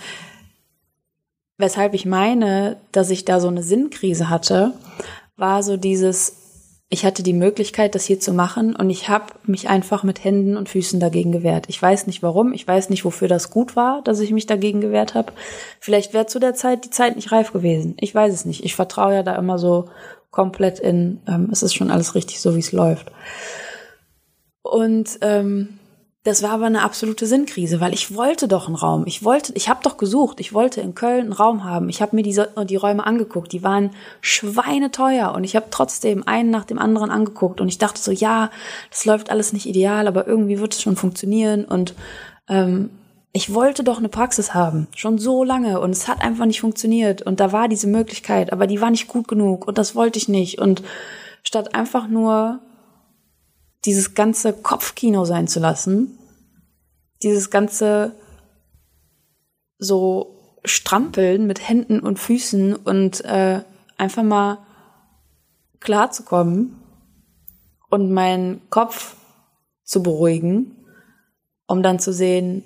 Speaker 1: weshalb ich meine, dass ich da so eine Sinnkrise hatte, war so dieses, ich hatte die Möglichkeit, das hier zu machen und ich habe mich einfach mit Händen und Füßen dagegen gewehrt. Ich weiß nicht warum, ich weiß nicht, wofür das gut war, dass ich mich dagegen gewehrt habe. Vielleicht wäre zu der Zeit die Zeit nicht reif gewesen. Ich weiß es nicht. Ich vertraue ja da immer so komplett in, ähm, es ist schon alles richtig so, wie es läuft. Und ähm, das war aber eine absolute Sinnkrise, weil ich wollte doch einen Raum. Ich wollte, ich habe doch gesucht. Ich wollte in Köln einen Raum haben. Ich habe mir diese, die Räume angeguckt. Die waren schweineteuer. Und ich habe trotzdem einen nach dem anderen angeguckt. Und ich dachte so, ja, das läuft alles nicht ideal, aber irgendwie wird es schon funktionieren. Und ähm, ich wollte doch eine Praxis haben, schon so lange. Und es hat einfach nicht funktioniert. Und da war diese Möglichkeit, aber die war nicht gut genug. Und das wollte ich nicht. Und statt einfach nur dieses ganze Kopfkino sein zu lassen, dieses ganze so strampeln mit Händen und Füßen und äh, einfach mal klar zu kommen und meinen Kopf zu beruhigen, um dann zu sehen,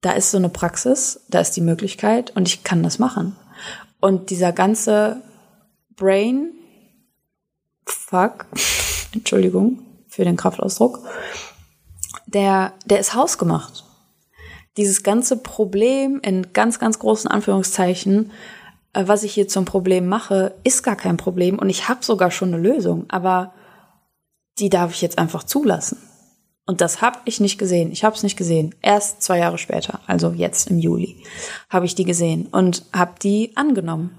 Speaker 1: da ist so eine Praxis, da ist die Möglichkeit und ich kann das machen. Und dieser ganze Brain, fuck, Entschuldigung für den Kraftausdruck, der, der ist hausgemacht. Dieses ganze Problem in ganz, ganz großen Anführungszeichen, äh, was ich hier zum Problem mache, ist gar kein Problem und ich habe sogar schon eine Lösung, aber die darf ich jetzt einfach zulassen. Und das habe ich nicht gesehen. Ich habe es nicht gesehen. Erst zwei Jahre später, also jetzt im Juli, habe ich die gesehen und habe die angenommen.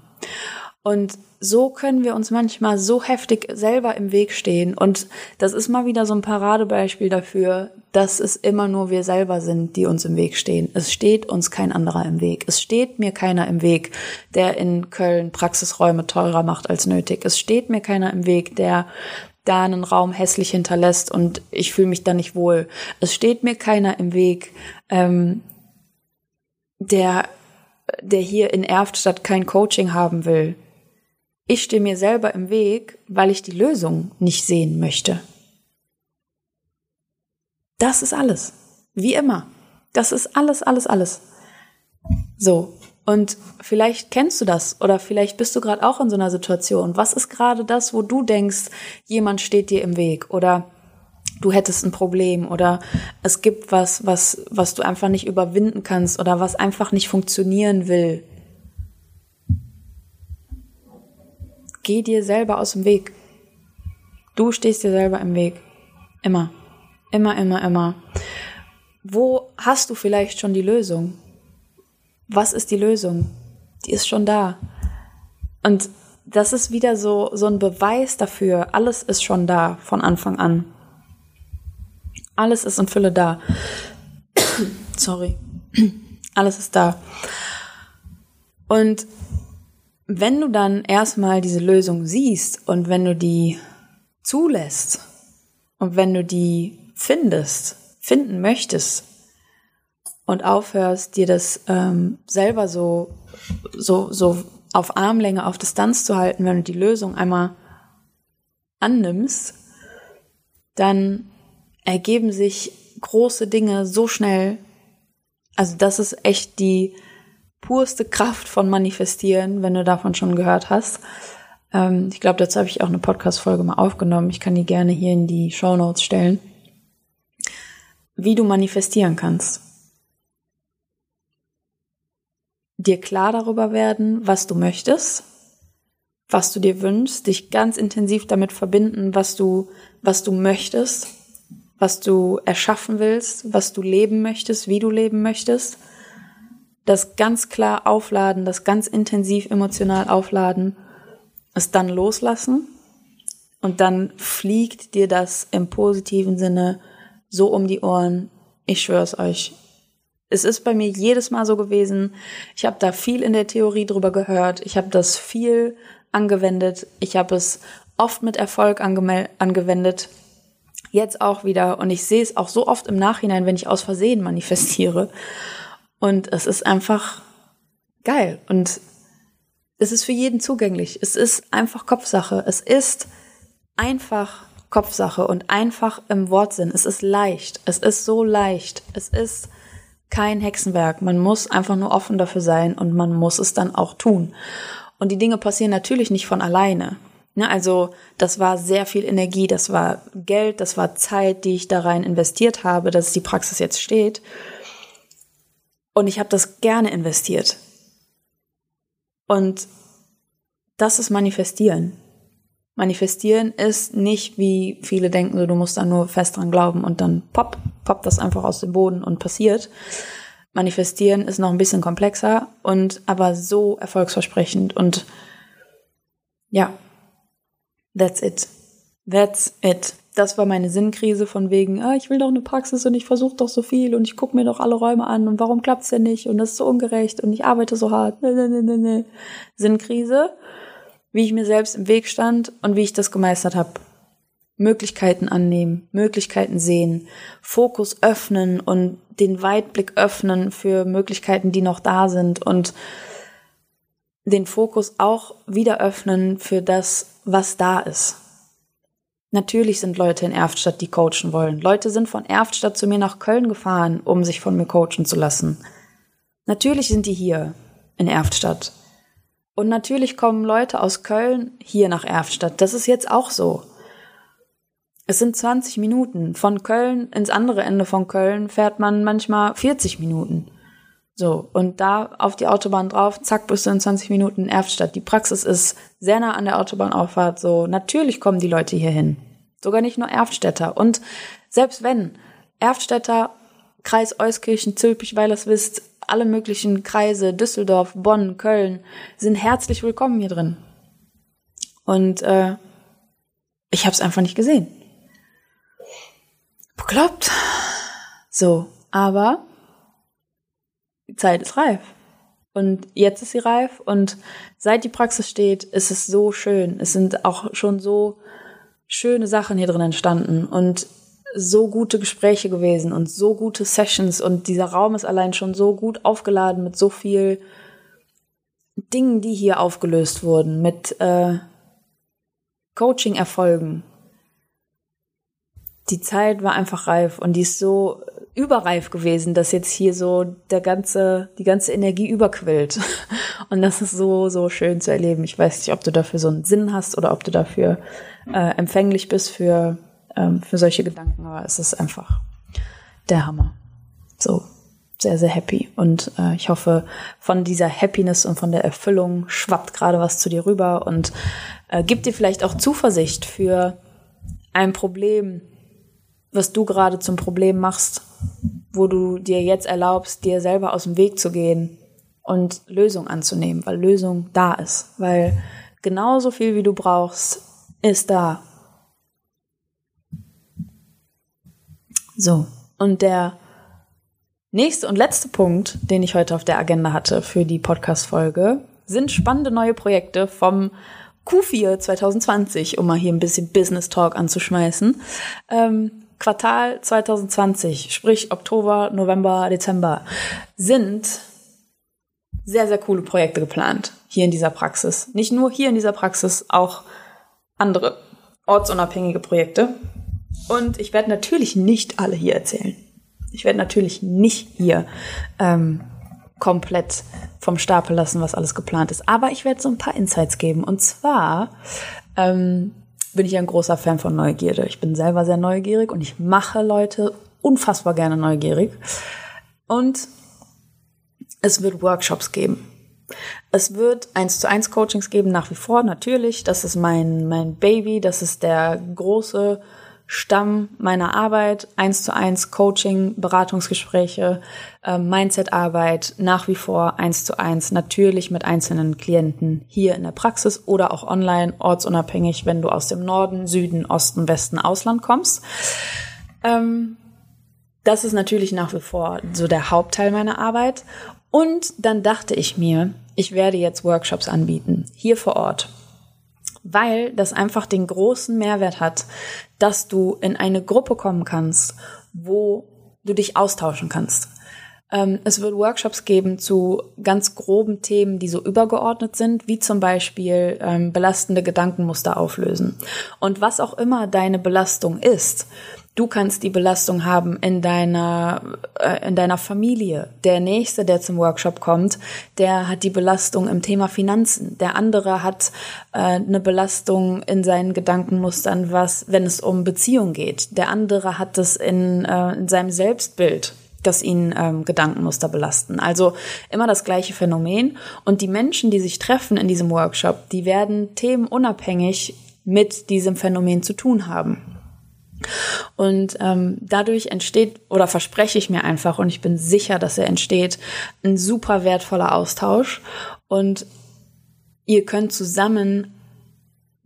Speaker 1: Und so können wir uns manchmal so heftig selber im Weg stehen. Und das ist mal wieder so ein Paradebeispiel dafür, dass es immer nur wir selber sind, die uns im Weg stehen. Es steht uns kein anderer im Weg. Es steht mir keiner im Weg, der in Köln Praxisräume teurer macht als nötig. Es steht mir keiner im Weg, der da einen Raum hässlich hinterlässt und ich fühle mich da nicht wohl. Es steht mir keiner im Weg, ähm, der, der hier in Erftstadt kein Coaching haben will. Ich stehe mir selber im Weg, weil ich die Lösung nicht sehen möchte. Das ist alles. Wie immer. Das ist alles, alles, alles. So. Und vielleicht kennst du das oder vielleicht bist du gerade auch in so einer Situation. Was ist gerade das, wo du denkst, jemand steht dir im Weg oder du hättest ein Problem oder es gibt was, was, was du einfach nicht überwinden kannst oder was einfach nicht funktionieren will. Geh dir selber aus dem Weg. Du stehst dir selber im Weg. Immer. Immer, immer, immer. Wo hast du vielleicht schon die Lösung? Was ist die Lösung? Die ist schon da. Und das ist wieder so, so ein Beweis dafür. Alles ist schon da von Anfang an. Alles ist in Fülle da. Sorry. Alles ist da. Und wenn du dann erstmal diese Lösung siehst und wenn du die zulässt und wenn du die findest, finden möchtest und aufhörst, dir das ähm, selber so, so, so auf Armlänge, auf Distanz zu halten, wenn du die Lösung einmal annimmst, dann ergeben sich große Dinge so schnell. Also das ist echt die, purste Kraft von Manifestieren, wenn du davon schon gehört hast. Ähm, ich glaube, dazu habe ich auch eine Podcast-Folge mal aufgenommen. Ich kann die gerne hier in die Show Notes stellen. Wie du manifestieren kannst. Dir klar darüber werden, was du möchtest, was du dir wünschst, dich ganz intensiv damit verbinden, was du, was du möchtest, was du erschaffen willst, was du leben möchtest, wie du leben möchtest das ganz klar aufladen, das ganz intensiv emotional aufladen, es dann loslassen und dann fliegt dir das im positiven Sinne so um die Ohren. Ich schwör's euch. Es ist bei mir jedes Mal so gewesen. Ich habe da viel in der Theorie drüber gehört. Ich habe das viel angewendet. Ich habe es oft mit Erfolg angewendet. Jetzt auch wieder. Und ich sehe es auch so oft im Nachhinein, wenn ich aus Versehen manifestiere. Und es ist einfach geil. Und es ist für jeden zugänglich. Es ist einfach Kopfsache. Es ist einfach Kopfsache und einfach im Wortsinn. Es ist leicht. Es ist so leicht. Es ist kein Hexenwerk. Man muss einfach nur offen dafür sein und man muss es dann auch tun. Und die Dinge passieren natürlich nicht von alleine. Ne, also das war sehr viel Energie, das war Geld, das war Zeit, die ich da rein investiert habe, dass die Praxis jetzt steht. Und ich habe das gerne investiert. Und das ist Manifestieren. Manifestieren ist nicht, wie viele denken, du musst da nur fest dran glauben und dann pop, poppt das einfach aus dem Boden und passiert. Manifestieren ist noch ein bisschen komplexer und aber so erfolgsversprechend und ja, that's it. That's it das war meine Sinnkrise von wegen, ah, ich will doch eine Praxis und ich versuche doch so viel und ich gucke mir doch alle Räume an und warum klappt's denn nicht und das ist so ungerecht und ich arbeite so hart. Nee, nee, nee, nee. Sinnkrise, wie ich mir selbst im Weg stand und wie ich das gemeistert habe. Möglichkeiten annehmen, Möglichkeiten sehen, Fokus öffnen und den Weitblick öffnen für Möglichkeiten, die noch da sind und den Fokus auch wieder öffnen für das, was da ist. Natürlich sind Leute in Erftstadt, die coachen wollen. Leute sind von Erftstadt zu mir nach Köln gefahren, um sich von mir coachen zu lassen. Natürlich sind die hier in Erftstadt. Und natürlich kommen Leute aus Köln hier nach Erftstadt. Das ist jetzt auch so. Es sind 20 Minuten. Von Köln ins andere Ende von Köln fährt man manchmal 40 Minuten. So, und da auf die Autobahn drauf, zack, bist du in 20 Minuten in Erftstadt. Die Praxis ist sehr nah an der Autobahnauffahrt, so. Natürlich kommen die Leute hier hin. Sogar nicht nur Erftstädter. Und selbst wenn Erftstädter, Kreis Euskirchen, Zülpich, Weilerswist, alle möglichen Kreise, Düsseldorf, Bonn, Köln, sind herzlich willkommen hier drin. Und äh, ich habe es einfach nicht gesehen. Bekloppt. So, aber die Zeit ist reif. Und jetzt ist sie reif und seit die Praxis steht, ist es so schön. Es sind auch schon so schöne Sachen hier drin entstanden und so gute Gespräche gewesen und so gute Sessions und dieser Raum ist allein schon so gut aufgeladen mit so viel Dingen, die hier aufgelöst wurden, mit äh, Coaching-Erfolgen. Die Zeit war einfach reif und die ist so überreif gewesen, dass jetzt hier so der ganze, die ganze Energie überquillt. Und das ist so, so schön zu erleben. Ich weiß nicht, ob du dafür so einen Sinn hast oder ob du dafür äh, empfänglich bist für, ähm, für solche Gedanken, aber es ist einfach der Hammer. So, sehr, sehr happy. Und äh, ich hoffe, von dieser Happiness und von der Erfüllung schwappt gerade was zu dir rüber und äh, gibt dir vielleicht auch Zuversicht für ein Problem, was du gerade zum Problem machst, wo du dir jetzt erlaubst, dir selber aus dem Weg zu gehen und Lösung anzunehmen, weil Lösung da ist, weil genauso viel wie du brauchst, ist da. So, und der nächste und letzte Punkt, den ich heute auf der Agenda hatte für die Podcast-Folge, sind spannende neue Projekte vom Q4 2020, um mal hier ein bisschen Business Talk anzuschmeißen. Ähm, Quartal 2020, sprich Oktober, November, Dezember, sind sehr, sehr coole Projekte geplant hier in dieser Praxis. Nicht nur hier in dieser Praxis, auch andere ortsunabhängige Projekte. Und ich werde natürlich nicht alle hier erzählen. Ich werde natürlich nicht hier ähm, komplett vom Stapel lassen, was alles geplant ist. Aber ich werde so ein paar Insights geben. Und zwar ähm, bin ich ein großer Fan von Neugierde. Ich bin selber sehr neugierig und ich mache Leute unfassbar gerne neugierig. Und es wird Workshops geben. Es wird eins zu eins Coachings geben, nach wie vor, natürlich. Das ist mein, mein Baby. Das ist der große Stamm meiner Arbeit, eins zu eins Coaching, Beratungsgespräche, äh, Mindset-Arbeit, nach wie vor eins zu eins, natürlich mit einzelnen Klienten hier in der Praxis oder auch online, ortsunabhängig, wenn du aus dem Norden, Süden, Osten, Westen, Ausland kommst. Ähm, das ist natürlich nach wie vor so der Hauptteil meiner Arbeit. Und dann dachte ich mir, ich werde jetzt Workshops anbieten, hier vor Ort weil das einfach den großen Mehrwert hat, dass du in eine Gruppe kommen kannst, wo du dich austauschen kannst. Ähm, es wird Workshops geben zu ganz groben Themen, die so übergeordnet sind, wie zum Beispiel ähm, belastende Gedankenmuster auflösen. Und was auch immer deine Belastung ist, Du kannst die Belastung haben in deiner, äh, in deiner Familie. Der nächste, der zum Workshop kommt, der hat die Belastung im Thema Finanzen. Der andere hat äh, eine Belastung in seinen Gedankenmustern, was, wenn es um Beziehung geht. Der andere hat es in, äh, in seinem Selbstbild dass ihn ähm, Gedankenmuster belasten. Also immer das gleiche Phänomen. Und die Menschen, die sich treffen in diesem Workshop, die werden themenunabhängig mit diesem Phänomen zu tun haben. Und ähm, dadurch entsteht oder verspreche ich mir einfach und ich bin sicher, dass er entsteht, ein super wertvoller Austausch. Und ihr könnt zusammen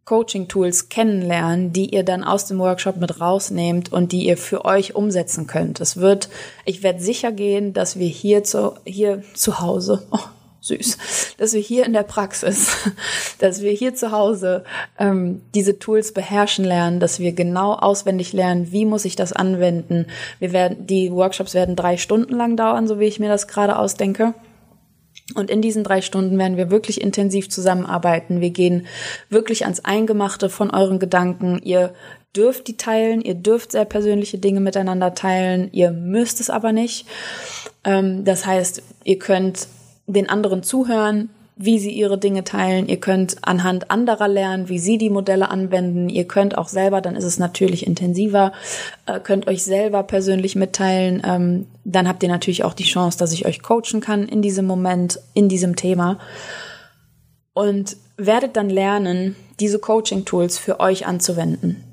Speaker 1: Coaching-Tools kennenlernen, die ihr dann aus dem Workshop mit rausnehmt und die ihr für euch umsetzen könnt. Es wird, ich werde sicher gehen, dass wir hier zu, hier zu Hause, oh, süß, dass wir hier in der Praxis, dass wir hier zu Hause ähm, diese Tools beherrschen lernen, dass wir genau auswendig lernen, wie muss ich das anwenden. Wir werden, die Workshops werden drei Stunden lang dauern, so wie ich mir das gerade ausdenke. Und in diesen drei Stunden werden wir wirklich intensiv zusammenarbeiten. Wir gehen wirklich ans Eingemachte von euren Gedanken. Ihr dürft die teilen, ihr dürft sehr persönliche Dinge miteinander teilen, ihr müsst es aber nicht. Ähm, das heißt, ihr könnt den anderen zuhören, wie sie ihre Dinge teilen. Ihr könnt anhand anderer lernen, wie sie die Modelle anwenden. Ihr könnt auch selber, dann ist es natürlich intensiver, äh, könnt euch selber persönlich mitteilen. Ähm, dann habt ihr natürlich auch die Chance, dass ich euch coachen kann in diesem Moment, in diesem Thema. Und werdet dann lernen, diese Coaching-Tools für euch anzuwenden.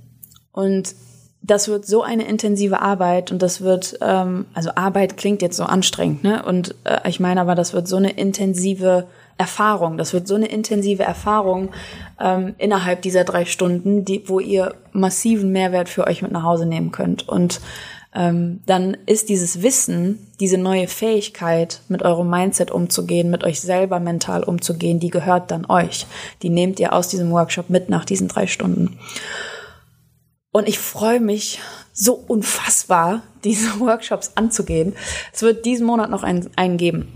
Speaker 1: Und das wird so eine intensive Arbeit und das wird, ähm, also Arbeit klingt jetzt so anstrengend, ne? Und äh, ich meine aber, das wird so eine intensive Erfahrung. Das wird so eine intensive Erfahrung ähm, innerhalb dieser drei Stunden, die, wo ihr massiven Mehrwert für euch mit nach Hause nehmen könnt. Und ähm, dann ist dieses Wissen, diese neue Fähigkeit, mit eurem Mindset umzugehen, mit euch selber mental umzugehen, die gehört dann euch. Die nehmt ihr aus diesem Workshop mit nach diesen drei Stunden. Und ich freue mich so unfassbar, diese Workshops anzugehen. Es wird diesen Monat noch einen, einen geben.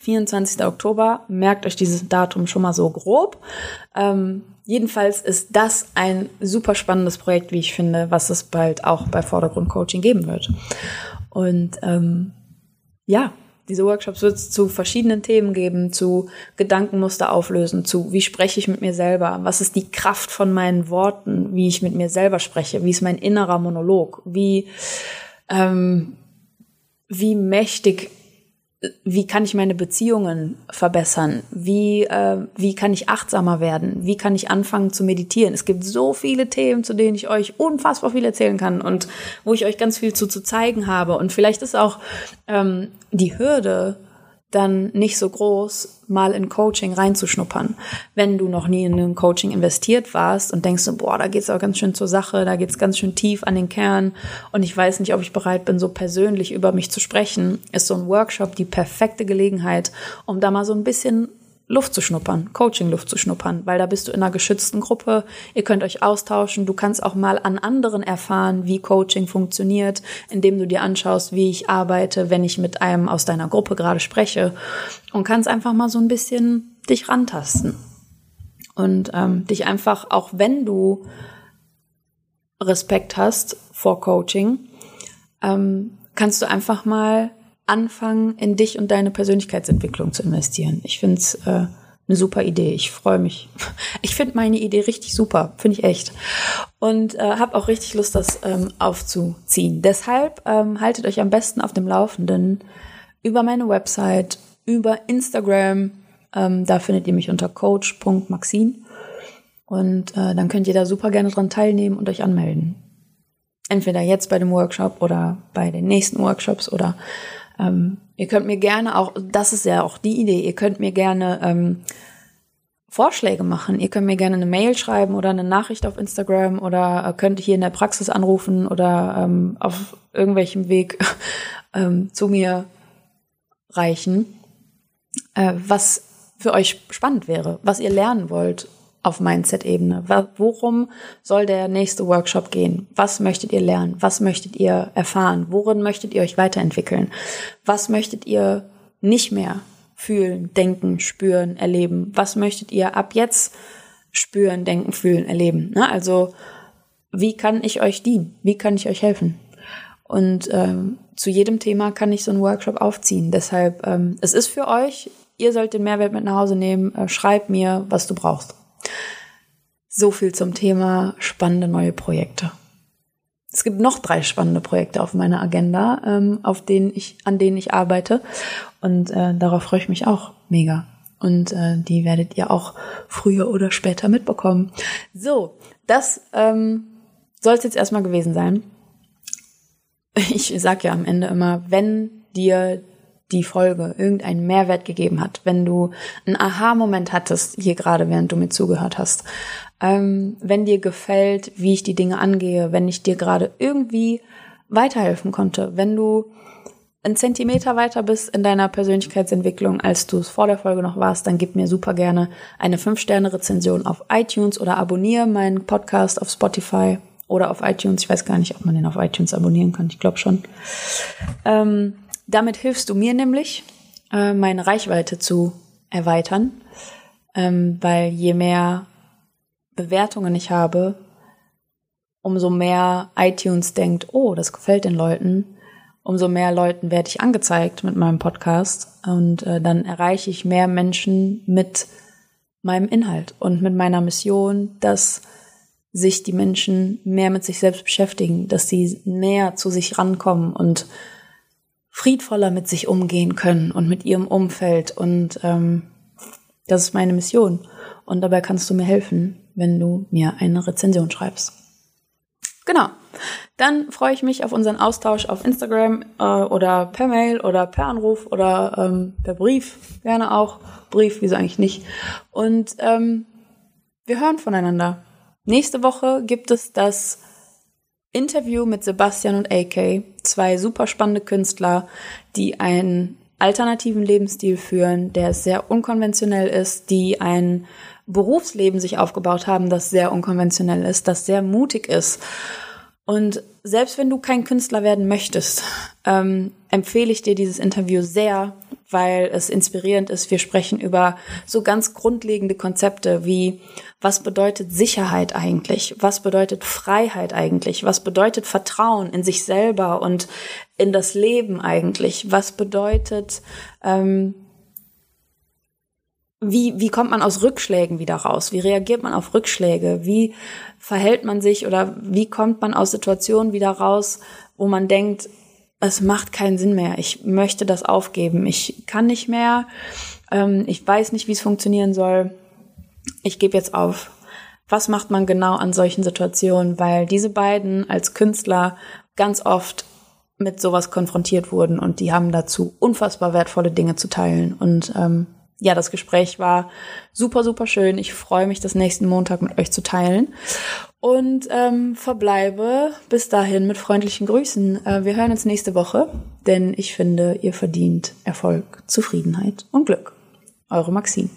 Speaker 1: 24. Oktober, merkt euch dieses Datum schon mal so grob. Ähm, jedenfalls ist das ein super spannendes Projekt, wie ich finde, was es bald auch bei Vordergrund Coaching geben wird. Und ähm, ja, diese Workshops wird es zu verschiedenen Themen geben, zu Gedankenmuster auflösen, zu wie spreche ich mit mir selber, was ist die Kraft von meinen Worten, wie ich mit mir selber spreche, wie ist mein innerer Monolog, wie, ähm, wie mächtig wie kann ich meine Beziehungen verbessern? Wie, äh, wie kann ich achtsamer werden? Wie kann ich anfangen zu meditieren? Es gibt so viele Themen, zu denen ich euch unfassbar viel erzählen kann und wo ich euch ganz viel zu, zu zeigen habe. Und vielleicht ist auch ähm, die Hürde, dann nicht so groß, mal in Coaching reinzuschnuppern. Wenn du noch nie in ein Coaching investiert warst und denkst, boah, da geht's auch ganz schön zur Sache, da geht's ganz schön tief an den Kern und ich weiß nicht, ob ich bereit bin, so persönlich über mich zu sprechen, ist so ein Workshop die perfekte Gelegenheit, um da mal so ein bisschen Luft zu schnuppern, Coaching-Luft zu schnuppern, weil da bist du in einer geschützten Gruppe, ihr könnt euch austauschen, du kannst auch mal an anderen erfahren, wie Coaching funktioniert, indem du dir anschaust, wie ich arbeite, wenn ich mit einem aus deiner Gruppe gerade spreche. Und kannst einfach mal so ein bisschen dich rantasten. Und ähm, dich einfach, auch wenn du Respekt hast vor Coaching, ähm, kannst du einfach mal anfangen, in dich und deine Persönlichkeitsentwicklung zu investieren. Ich finde es äh, eine super Idee. Ich freue mich. Ich finde meine Idee richtig super, finde ich echt. Und äh, habe auch richtig Lust, das ähm, aufzuziehen. Deshalb ähm, haltet euch am besten auf dem Laufenden über meine Website, über Instagram. Ähm, da findet ihr mich unter coach.maxine. Und äh, dann könnt ihr da super gerne dran teilnehmen und euch anmelden. Entweder jetzt bei dem Workshop oder bei den nächsten Workshops oder ähm, ihr könnt mir gerne auch, das ist ja auch die Idee, ihr könnt mir gerne ähm, Vorschläge machen. Ihr könnt mir gerne eine Mail schreiben oder eine Nachricht auf Instagram oder könnt hier in der Praxis anrufen oder ähm, auf irgendwelchem Weg ähm, zu mir reichen, äh, was für euch spannend wäre, was ihr lernen wollt, auf Mindset-Ebene? Worum soll der nächste Workshop gehen? Was möchtet ihr lernen? Was möchtet ihr erfahren? Worin möchtet ihr euch weiterentwickeln? Was möchtet ihr nicht mehr fühlen, denken, spüren, erleben? Was möchtet ihr ab jetzt spüren, denken, fühlen, erleben? Na, also, wie kann ich euch dienen? Wie kann ich euch helfen? Und ähm, zu jedem Thema kann ich so einen Workshop aufziehen. Deshalb, ähm, es ist für euch. Ihr sollt den Mehrwert mit nach Hause nehmen. Äh, schreib mir, was du brauchst. So viel zum Thema spannende neue Projekte. Es gibt noch drei spannende Projekte auf meiner Agenda, ähm, auf denen ich, an denen ich arbeite. Und äh, darauf freue ich mich auch mega. Und äh, die werdet ihr auch früher oder später mitbekommen. So, das ähm, soll es jetzt erstmal gewesen sein. Ich sag ja am Ende immer, wenn dir die Folge irgendeinen Mehrwert gegeben hat, wenn du einen Aha-Moment hattest, hier gerade während du mir zugehört hast, ähm, wenn dir gefällt, wie ich die Dinge angehe, wenn ich dir gerade irgendwie weiterhelfen konnte, wenn du einen Zentimeter weiter bist in deiner Persönlichkeitsentwicklung, als du es vor der Folge noch warst, dann gib mir super gerne eine 5-Sterne-Rezension auf iTunes oder abonniere meinen Podcast auf Spotify oder auf iTunes. Ich weiß gar nicht, ob man den auf iTunes abonnieren kann. Ich glaube schon. Ähm, damit hilfst du mir nämlich, äh, meine Reichweite zu erweitern, ähm, weil je mehr Bewertungen ich habe, umso mehr iTunes denkt, oh, das gefällt den Leuten, umso mehr Leuten werde ich angezeigt mit meinem Podcast. Und äh, dann erreiche ich mehr Menschen mit meinem Inhalt und mit meiner Mission, dass sich die Menschen mehr mit sich selbst beschäftigen, dass sie näher zu sich rankommen und friedvoller mit sich umgehen können und mit ihrem Umfeld. Und ähm, das ist meine Mission. Und dabei kannst du mir helfen, wenn du mir eine Rezension schreibst. Genau. dann freue ich mich auf unseren Austausch auf Instagram äh, oder per Mail oder per Anruf oder ähm, per Brief, gerne auch. Brief, wieso eigentlich nicht. Und ähm, wir hören voneinander. Nächste Woche gibt es das Interview mit Sebastian und AK, zwei super spannende Künstler, die einen alternativen Lebensstil führen, der sehr unkonventionell ist, die ein Berufsleben sich aufgebaut haben, das sehr unkonventionell ist, das sehr mutig ist. Und selbst wenn du kein Künstler werden möchtest, ähm, empfehle ich dir dieses Interview sehr, weil es inspirierend ist. Wir sprechen über so ganz grundlegende Konzepte wie, was bedeutet Sicherheit eigentlich? Was bedeutet Freiheit eigentlich? Was bedeutet Vertrauen in sich selber und in das Leben eigentlich? Was bedeutet, ähm, wie, wie kommt man aus Rückschlägen wieder raus? Wie reagiert man auf Rückschläge? Wie verhält man sich oder wie kommt man aus Situationen wieder raus, wo man denkt, es macht keinen Sinn mehr. Ich möchte das aufgeben. Ich kann nicht mehr. Ähm, ich weiß nicht, wie es funktionieren soll. Ich gebe jetzt auf. Was macht man genau an solchen Situationen? Weil diese beiden als Künstler ganz oft mit sowas konfrontiert wurden und die haben dazu unfassbar wertvolle Dinge zu teilen. Und ähm, ja, das Gespräch war super, super schön. Ich freue mich, das nächsten Montag mit euch zu teilen. Und ähm, verbleibe bis dahin mit freundlichen Grüßen. Äh, wir hören uns nächste Woche, denn ich finde, ihr verdient Erfolg, Zufriedenheit und Glück. Eure Maxine.